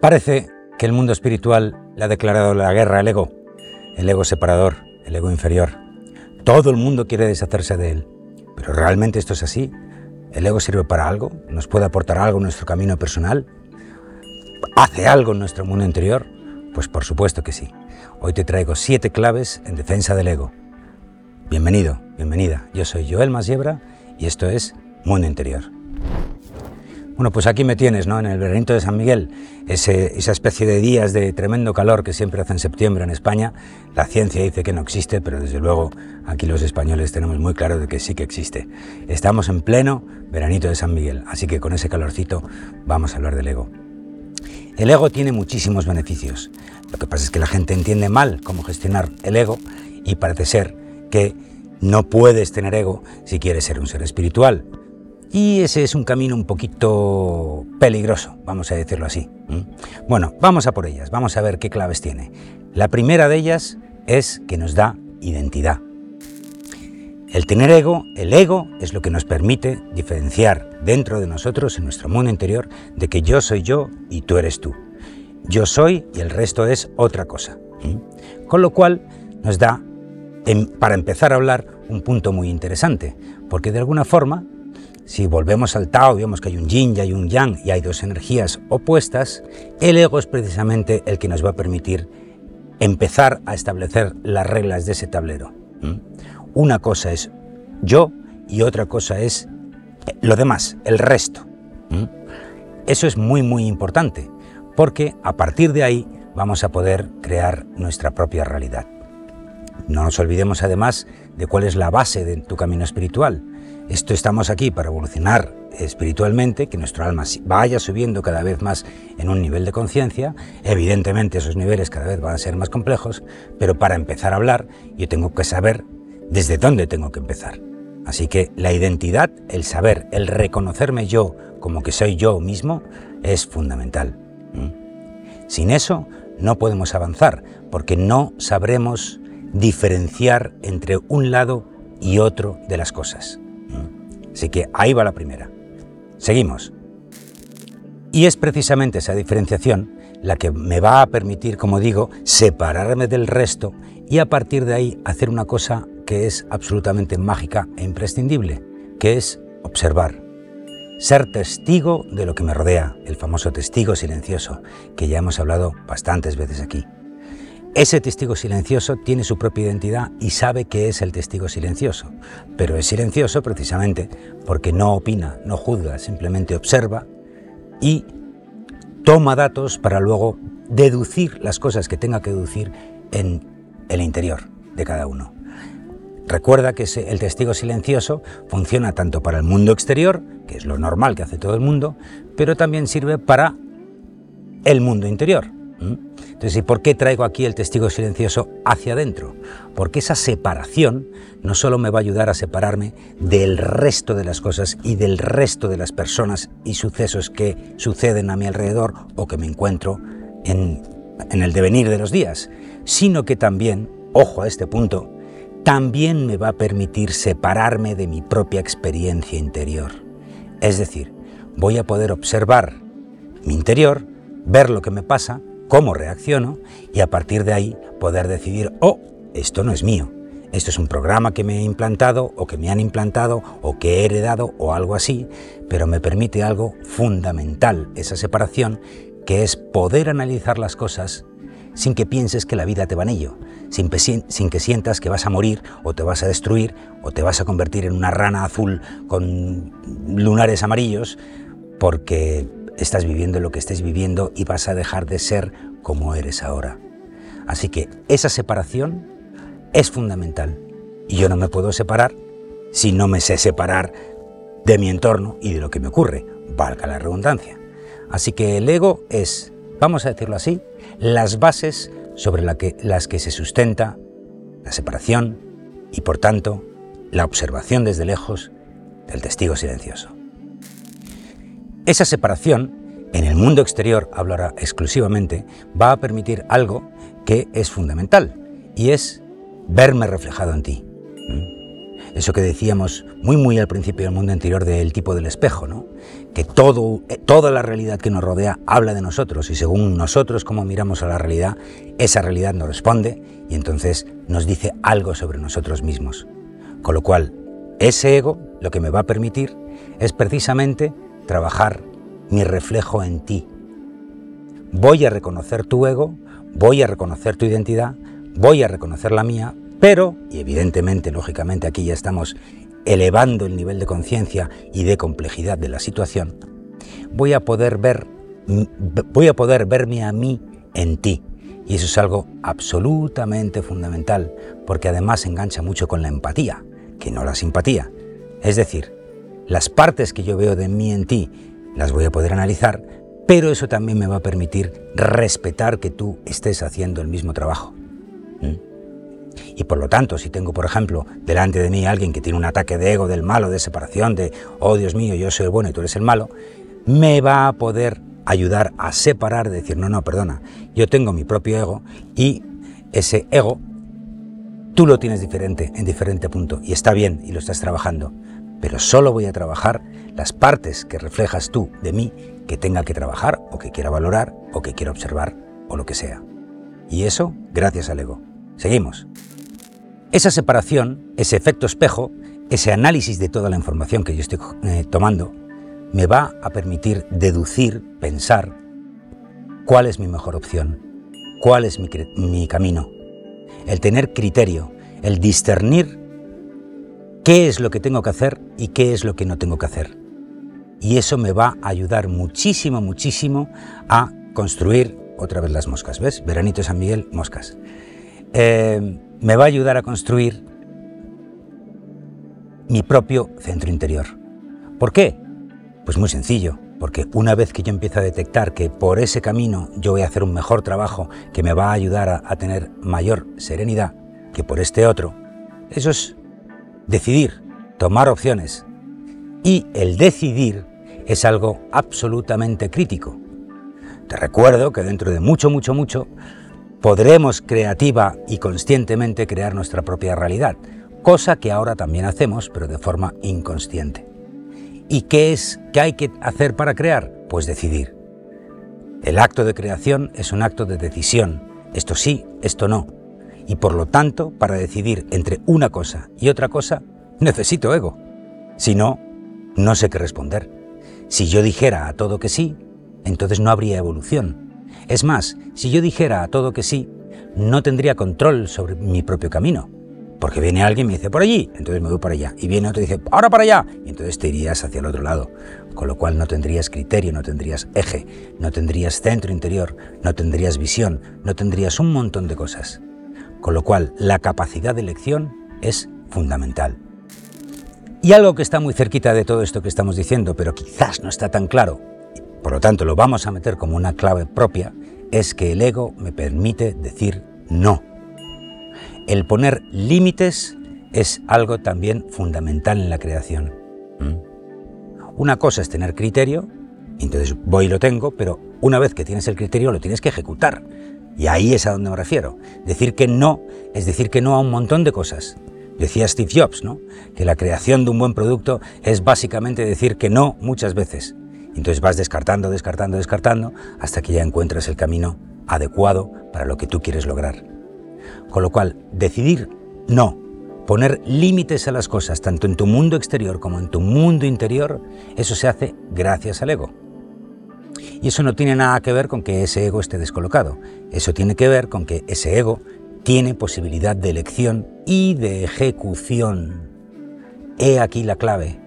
Parece que el mundo espiritual le ha declarado la guerra al ego, el ego separador, el ego inferior. Todo el mundo quiere deshacerse de él. Pero ¿realmente esto es así? ¿El ego sirve para algo? ¿Nos puede aportar algo en nuestro camino personal? ¿Hace algo en nuestro mundo interior? Pues por supuesto que sí. Hoy te traigo siete claves en defensa del ego. Bienvenido, bienvenida. Yo soy Joel Masiebra y esto es Mundo Interior. Bueno, pues aquí me tienes, ¿no? En el Berrinto de San Miguel, esa especie de días de tremendo calor que siempre hace en septiembre en España. La ciencia dice que no existe, pero desde luego aquí los españoles tenemos muy claro de que sí que existe. Estamos en pleno veranito de San Miguel, así que con ese calorcito vamos a hablar del ego. El ego tiene muchísimos beneficios. Lo que pasa es que la gente entiende mal cómo gestionar el ego y parece ser que no puedes tener ego si quieres ser un ser espiritual. Y ese es un camino un poquito peligroso, vamos a decirlo así. Bueno, vamos a por ellas, vamos a ver qué claves tiene. La primera de ellas es que nos da identidad. El tener ego, el ego es lo que nos permite diferenciar dentro de nosotros, en nuestro mundo interior, de que yo soy yo y tú eres tú. Yo soy y el resto es otra cosa. Con lo cual nos da, para empezar a hablar, un punto muy interesante, porque de alguna forma si volvemos al Tao vemos que hay un yin y hay un yang y hay dos energías opuestas, el ego es precisamente el que nos va a permitir empezar a establecer las reglas de ese tablero. Una cosa es yo y otra cosa es lo demás, el resto. Eso es muy muy importante porque a partir de ahí vamos a poder crear nuestra propia realidad. No nos olvidemos además de cuál es la base de tu camino espiritual esto estamos aquí para evolucionar espiritualmente, que nuestro alma vaya subiendo cada vez más en un nivel de conciencia. Evidentemente esos niveles cada vez van a ser más complejos, pero para empezar a hablar yo tengo que saber desde dónde tengo que empezar. Así que la identidad, el saber, el reconocerme yo como que soy yo mismo es fundamental. Sin eso no podemos avanzar porque no sabremos diferenciar entre un lado y otro de las cosas. Así que ahí va la primera. Seguimos. Y es precisamente esa diferenciación la que me va a permitir, como digo, separarme del resto y a partir de ahí hacer una cosa que es absolutamente mágica e imprescindible, que es observar. Ser testigo de lo que me rodea, el famoso testigo silencioso, que ya hemos hablado bastantes veces aquí. Ese testigo silencioso tiene su propia identidad y sabe que es el testigo silencioso, pero es silencioso precisamente porque no opina, no juzga, simplemente observa y toma datos para luego deducir las cosas que tenga que deducir en el interior de cada uno. Recuerda que el testigo silencioso funciona tanto para el mundo exterior, que es lo normal que hace todo el mundo, pero también sirve para el mundo interior, entonces, ¿y por qué traigo aquí el testigo silencioso hacia adentro? Porque esa separación no solo me va a ayudar a separarme del resto de las cosas y del resto de las personas y sucesos que suceden a mi alrededor o que me encuentro en, en el devenir de los días, sino que también, ojo a este punto, también me va a permitir separarme de mi propia experiencia interior. Es decir, voy a poder observar mi interior, ver lo que me pasa, cómo reacciono y a partir de ahí poder decidir, oh, esto no es mío, esto es un programa que me he implantado o que me han implantado o que he heredado o algo así, pero me permite algo fundamental, esa separación, que es poder analizar las cosas sin que pienses que la vida te va en ello, sin, sin, que sientas que vas a morir o te vas a destruir o te vas a convertir en una rana azul con lunares amarillos, porque estás viviendo lo que estés viviendo y vas a dejar de ser como eres ahora. Así que esa separación es fundamental y yo no me puedo separar si no me sé separar de mi entorno y de lo que me ocurre, valga la redundancia. Así que el ego es, vamos a decirlo así, las bases sobre las que se sustenta la separación y por tanto la observación desde lejos del testigo silencioso. Esa separación en el mundo exterior, hablo ahora exclusivamente, va a permitir algo que es fundamental y es verme reflejado en ti. ¿Mm? Eso que decíamos muy muy al principio del mundo interior del tipo del espejo, ¿no? que todo, eh, toda la realidad que nos rodea habla de nosotros y según nosotros como miramos a la realidad, esa realidad nos responde y entonces nos dice algo sobre nosotros mismos. Con lo cual, ese ego lo que me va a permitir es precisamente trabajar mi reflejo en ti. Voy a reconocer tu ego, voy a reconocer tu identidad, voy a reconocer la mía, pero, y evidentemente, lógicamente, aquí ya estamos elevando el nivel de conciencia y de complejidad de la situación, voy a poder ver, voy a poder verme a mí en ti. Y eso es algo absolutamente fundamental, porque además engancha mucho con la empatía, que no la simpatía. Es decir, las partes que yo veo de mí en ti las voy a poder analizar, pero eso también me va a permitir respetar que tú estés haciendo el mismo trabajo. Y por lo tanto, si tengo, por ejemplo, delante de mí alguien que tiene un ataque de ego, del malo, de separación, de, oh Dios mío, yo soy el bueno y tú eres el malo, me va a poder ayudar a separar, decir, no, no, perdona, yo tengo mi propio ego y ese ego tú lo tienes diferente, en diferente punto, y está bien y lo estás trabajando, pero solo voy a trabajar las partes que reflejas tú de mí que tenga que trabajar o que quiera valorar o que quiera observar o lo que sea. Y eso gracias al ego. Seguimos. Esa separación, ese efecto espejo, ese análisis de toda la información que yo estoy eh, tomando, me va a permitir deducir, pensar, cuál es mi mejor opción, cuál es mi, mi camino. El tener criterio, el discernir qué es lo que tengo que hacer y qué es lo que no tengo que hacer. Y eso me va a ayudar muchísimo, muchísimo a construir otra vez las moscas. ¿Ves? Veranito San Miguel, moscas. Eh, me va a ayudar a construir mi propio centro interior. ¿Por qué? Pues muy sencillo, porque una vez que yo empiezo a detectar que por ese camino yo voy a hacer un mejor trabajo que me va a ayudar a, a tener mayor serenidad que por este otro, eso es decidir, tomar opciones. Y el decidir es algo absolutamente crítico. Te recuerdo que dentro de mucho, mucho, mucho podremos creativa y conscientemente crear nuestra propia realidad, cosa que ahora también hacemos, pero de forma inconsciente. ¿Y qué es que hay que hacer para crear? Pues decidir. El acto de creación es un acto de decisión, esto sí, esto no. Y por lo tanto, para decidir entre una cosa y otra cosa, necesito ego. Si no, no sé qué responder. Si yo dijera a todo que sí, entonces no habría evolución es más, si yo dijera a todo que sí, no tendría control sobre mi propio camino. Porque viene alguien y me dice, por allí, entonces me voy para allá. Y viene otro y dice, ahora para allá. Y entonces te irías hacia el otro lado. Con lo cual no tendrías criterio, no tendrías eje, no tendrías centro interior, no tendrías visión, no tendrías un montón de cosas. Con lo cual la capacidad de elección es fundamental. Y algo que está muy cerquita de todo esto que estamos diciendo, pero quizás no está tan claro, por lo tanto lo vamos a meter como una clave propia, es que el ego me permite decir no. El poner límites es algo también fundamental en la creación. ¿Mm? Una cosa es tener criterio, entonces voy y lo tengo, pero una vez que tienes el criterio lo tienes que ejecutar. Y ahí es a donde me refiero. Decir que no es decir que no a un montón de cosas. Decía Steve Jobs, ¿no? Que la creación de un buen producto es básicamente decir que no muchas veces. Entonces vas descartando, descartando, descartando, hasta que ya encuentras el camino adecuado para lo que tú quieres lograr. Con lo cual, decidir no, poner límites a las cosas, tanto en tu mundo exterior como en tu mundo interior, eso se hace gracias al ego. Y eso no tiene nada que ver con que ese ego esté descolocado. Eso tiene que ver con que ese ego tiene posibilidad de elección y de ejecución. He aquí la clave.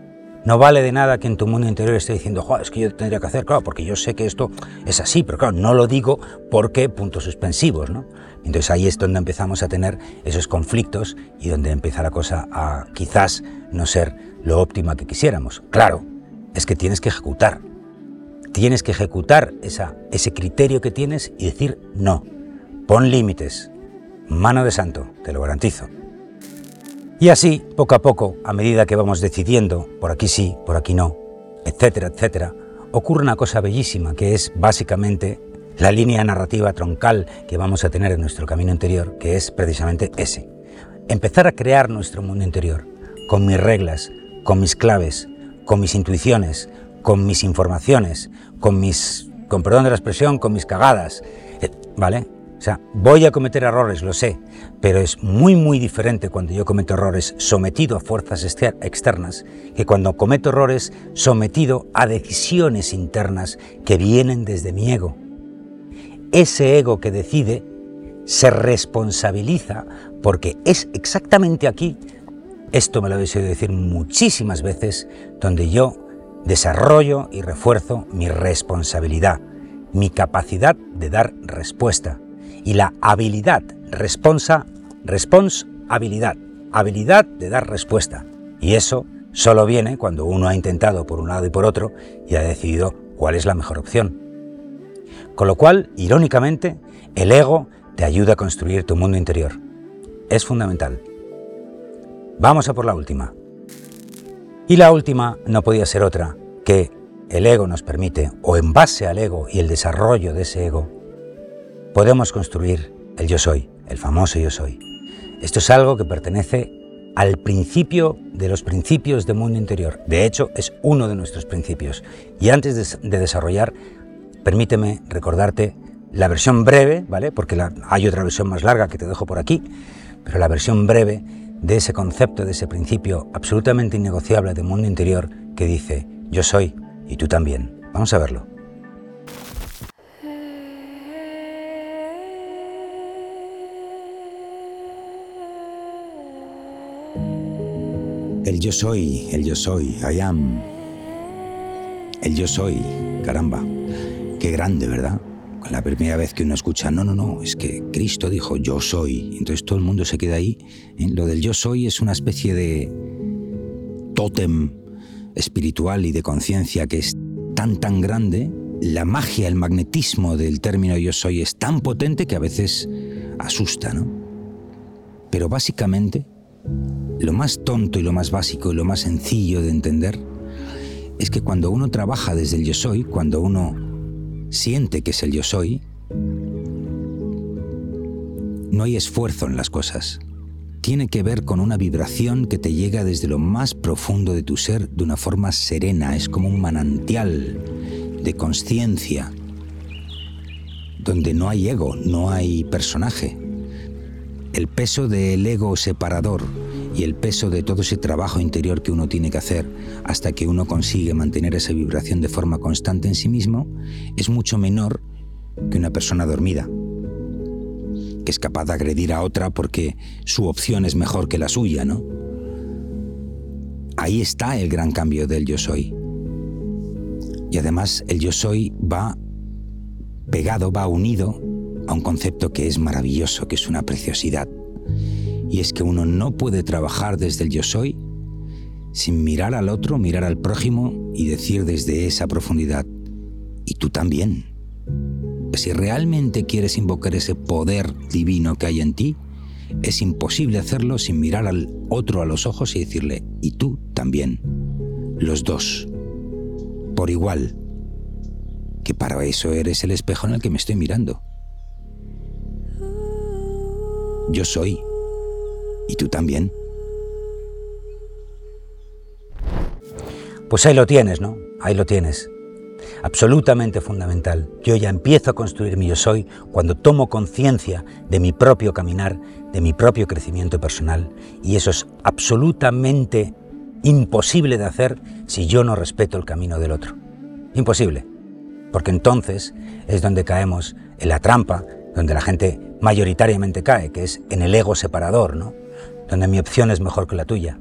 No vale de nada que en tu mundo interior esté diciendo, es que yo tendría que hacer, claro, porque yo sé que esto es así, pero claro, no lo digo porque puntos suspensivos, ¿no? Entonces ahí es donde empezamos a tener esos conflictos y donde empieza la cosa a quizás no ser lo óptima que quisiéramos. Claro, es que tienes que ejecutar. Tienes que ejecutar ese criterio que tienes y decir no. Pon límites. Mano de santo, te lo garantizo. Y así, poco a poco, a medida que vamos decidiendo, por aquí sí, por aquí no, etcétera, etcétera, ocurre una cosa bellísima que es básicamente la línea narrativa troncal que vamos a tener en nuestro camino interior, que es precisamente ese. Empezar a crear nuestro mundo interior, con mis reglas, con mis claves, con mis intuiciones, con mis informaciones, con mis, con perdón de la expresión, con mis cagadas, eh, ¿vale? O sea, voy a cometer errores, lo sé, pero es muy muy diferente cuando yo cometo errores sometido a fuerzas externas que cuando cometo errores sometido a decisiones internas que vienen desde mi ego. Ese ego que decide se responsabiliza porque es exactamente aquí, esto me lo habéis oído decir muchísimas veces, donde yo desarrollo y refuerzo mi responsabilidad, mi capacidad de dar respuesta y la habilidad, responsa, response, habilidad, habilidad de dar respuesta. Y eso solo viene cuando uno ha intentado por un lado y por otro y ha decidido cuál es la mejor opción. Con lo cual, irónicamente, el ego te ayuda a construir tu mundo interior. Es fundamental. Vamos a por la última. Y la última no podía ser otra que el ego nos permite, o en base al ego y el desarrollo de ese ego, podemos construir el yo soy, el famoso yo soy. Esto es algo que pertenece al principio de los principios del mundo interior. De hecho, es uno de nuestros principios. Y antes de, desarrollar, permíteme recordarte la versión breve, ¿vale? Porque hay otra versión más larga que te dejo por aquí, pero la versión breve de ese concepto, de ese principio absolutamente innegociable del mundo interior que dice, yo soy y tú también. Vamos a verlo. El yo soy, el yo soy, I am. El yo soy, caramba. Qué grande, ¿verdad? La primera vez que uno escucha, no, no, no, es que Cristo dijo yo soy. Entonces todo el mundo se queda ahí. ¿eh? Lo del yo soy es una especie de tótem espiritual y de conciencia que es tan, tan grande. La magia, el magnetismo del término yo soy es tan potente que a veces asusta, ¿no? Pero básicamente lo más tonto y lo más básico y lo más sencillo de entender es que cuando uno trabaja desde el yo soy, cuando uno siente que es el yo soy, no hay esfuerzo en las cosas. Tiene que ver con una vibración que te llega desde lo más profundo de tu ser de una forma serena, es como un manantial de conciencia, donde no hay ego, no hay personaje. El peso del ego separador y el peso de todo ese trabajo interior que uno tiene que hacer hasta que uno consigue mantener esa vibración de forma constante en sí mismo es mucho menor que una persona dormida, que es capaz de agredir a otra porque su opción es mejor que la suya, ¿no? Ahí está el gran cambio del yo soy. Y además el yo soy va pegado, va unido a un concepto que es maravilloso, que es una preciosidad y es que uno no puede trabajar desde el yo soy sin mirar al otro, mirar al prójimo y decir desde esa profundidad, y tú también. Si realmente quieres invocar ese poder divino que hay en ti, es imposible hacerlo sin mirar al otro a los ojos y decirle, y tú también. Los dos. Por igual. Que para eso eres el espejo en el que me estoy mirando. Yo soy ¿Y tú también? Pues ahí lo tienes, ¿no? Ahí lo tienes. Absolutamente fundamental. Yo ya empiezo a construir mi yo soy cuando tomo conciencia de mi propio caminar, de mi propio crecimiento personal. Y eso es absolutamente imposible de hacer si yo no respeto el camino del otro. Imposible. Porque entonces es donde caemos en la trampa, donde la gente mayoritariamente cae, que es en el ego separador, ¿no? Donde mi opción es mejor que la tuya.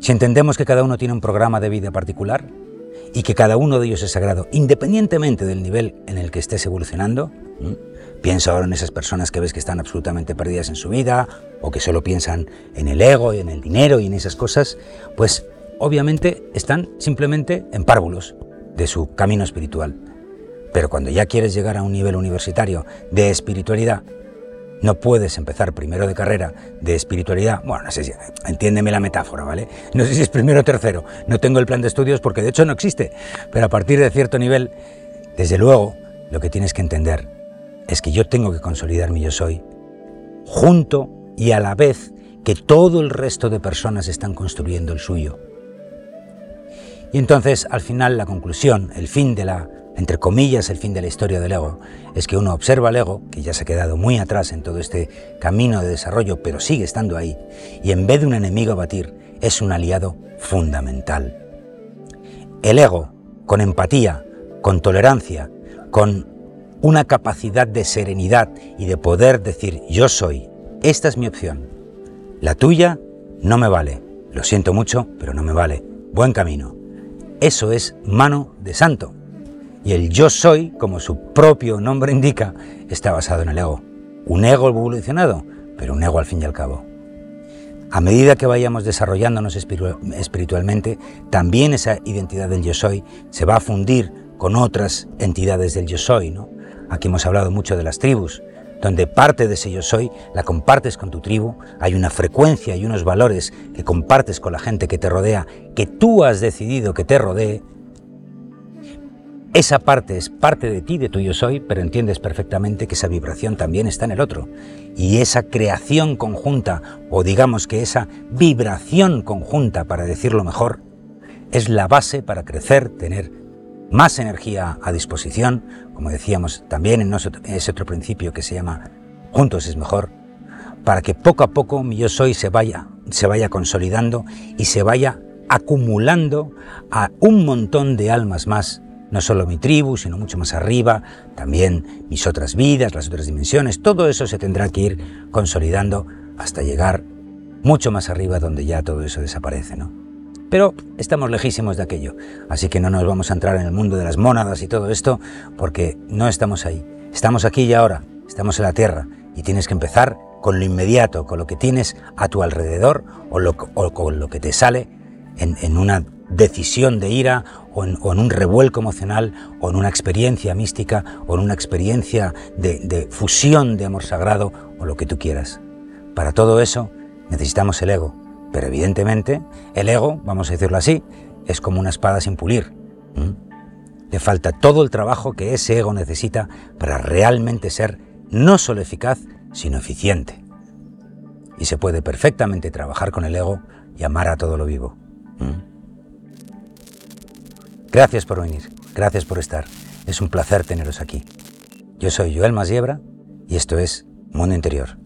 Si entendemos que cada uno tiene un programa de vida particular y que cada uno de ellos es sagrado, independientemente del nivel en el que estés evolucionando, piensa ahora en esas personas que ves que están absolutamente perdidas en su vida o que solo piensan en el ego y en el dinero y en esas cosas, pues obviamente están simplemente en párvulos de su camino espiritual. Pero cuando ya quieres llegar a un nivel universitario de espiritualidad no puedes empezar primero de carrera de espiritualidad. Bueno, no sé si, entiéndeme la metáfora, ¿vale? No sé si es primero o tercero. No tengo el plan de estudios porque de hecho no existe. Pero a partir de cierto nivel, desde luego, lo que tienes que entender es que yo tengo que consolidar mi yo soy junto y a la vez que todo el resto de personas están construyendo el suyo. Y entonces, al final, la conclusión, el fin de la, entre comillas, el fin de la historia del ego, es que uno observa al ego, que ya se ha quedado muy atrás en todo este camino de desarrollo, pero sigue estando ahí, y en vez de un enemigo a batir, es un aliado fundamental. El ego, con empatía, con tolerancia, con una capacidad de serenidad y de poder decir yo soy, esta es mi opción, la tuya no me vale, lo siento mucho, pero no me vale, buen camino. Eso es mano de santo. Y el yo soy, como su propio nombre indica, está basado en el ego. Un ego evolucionado, pero un ego al fin y al cabo. A medida que vayamos desarrollándonos espiritualmente, también esa identidad del yo soy se va a fundir con otras entidades del yo soy. ¿no? Aquí hemos hablado mucho de las tribus, donde parte de ese yo soy la compartes con tu tribu, hay una frecuencia y unos valores que compartes con la gente que te rodea, que tú has decidido que te rodee, esa parte es parte de ti, de tu yo soy, pero entiendes perfectamente que esa vibración también está en el otro. Y esa creación conjunta, o digamos que esa vibración conjunta, para decirlo mejor, es la base para crecer, tener más energía a disposición, como decíamos también en ese otro principio que se llama juntos es mejor, para que poco a poco mi yo soy se vaya, se vaya consolidando y se vaya acumulando a un montón de almas más, no solo mi tribu, sino mucho más arriba, también mis otras vidas, las otras dimensiones, todo eso se tendrá que ir consolidando hasta llegar mucho más arriba donde ya todo eso desaparece, ¿no? Pero estamos lejísimos de aquello, así que no nos vamos a entrar en el mundo de las mónadas y todo esto, porque no estamos ahí. Estamos aquí y ahora, estamos en la Tierra, y tienes que empezar con lo inmediato, con lo que tienes a tu alrededor o, con lo que te sale en, una decisión de ira o en, un revuelco emocional o en una experiencia mística o en una experiencia de, fusión de amor sagrado o lo que tú quieras. Para todo eso necesitamos el ego, pero evidentemente el ego, vamos a decirlo así, es como una espada sin pulir. Le falta todo el trabajo que ese ego necesita para realmente ser no solo eficaz, sino eficiente. Y se puede perfectamente trabajar con el ego y amar a todo lo vivo. Gracias por venir, gracias por estar. Es un placer teneros aquí. Yo soy Joel Masiebra y esto es Mundo Interior.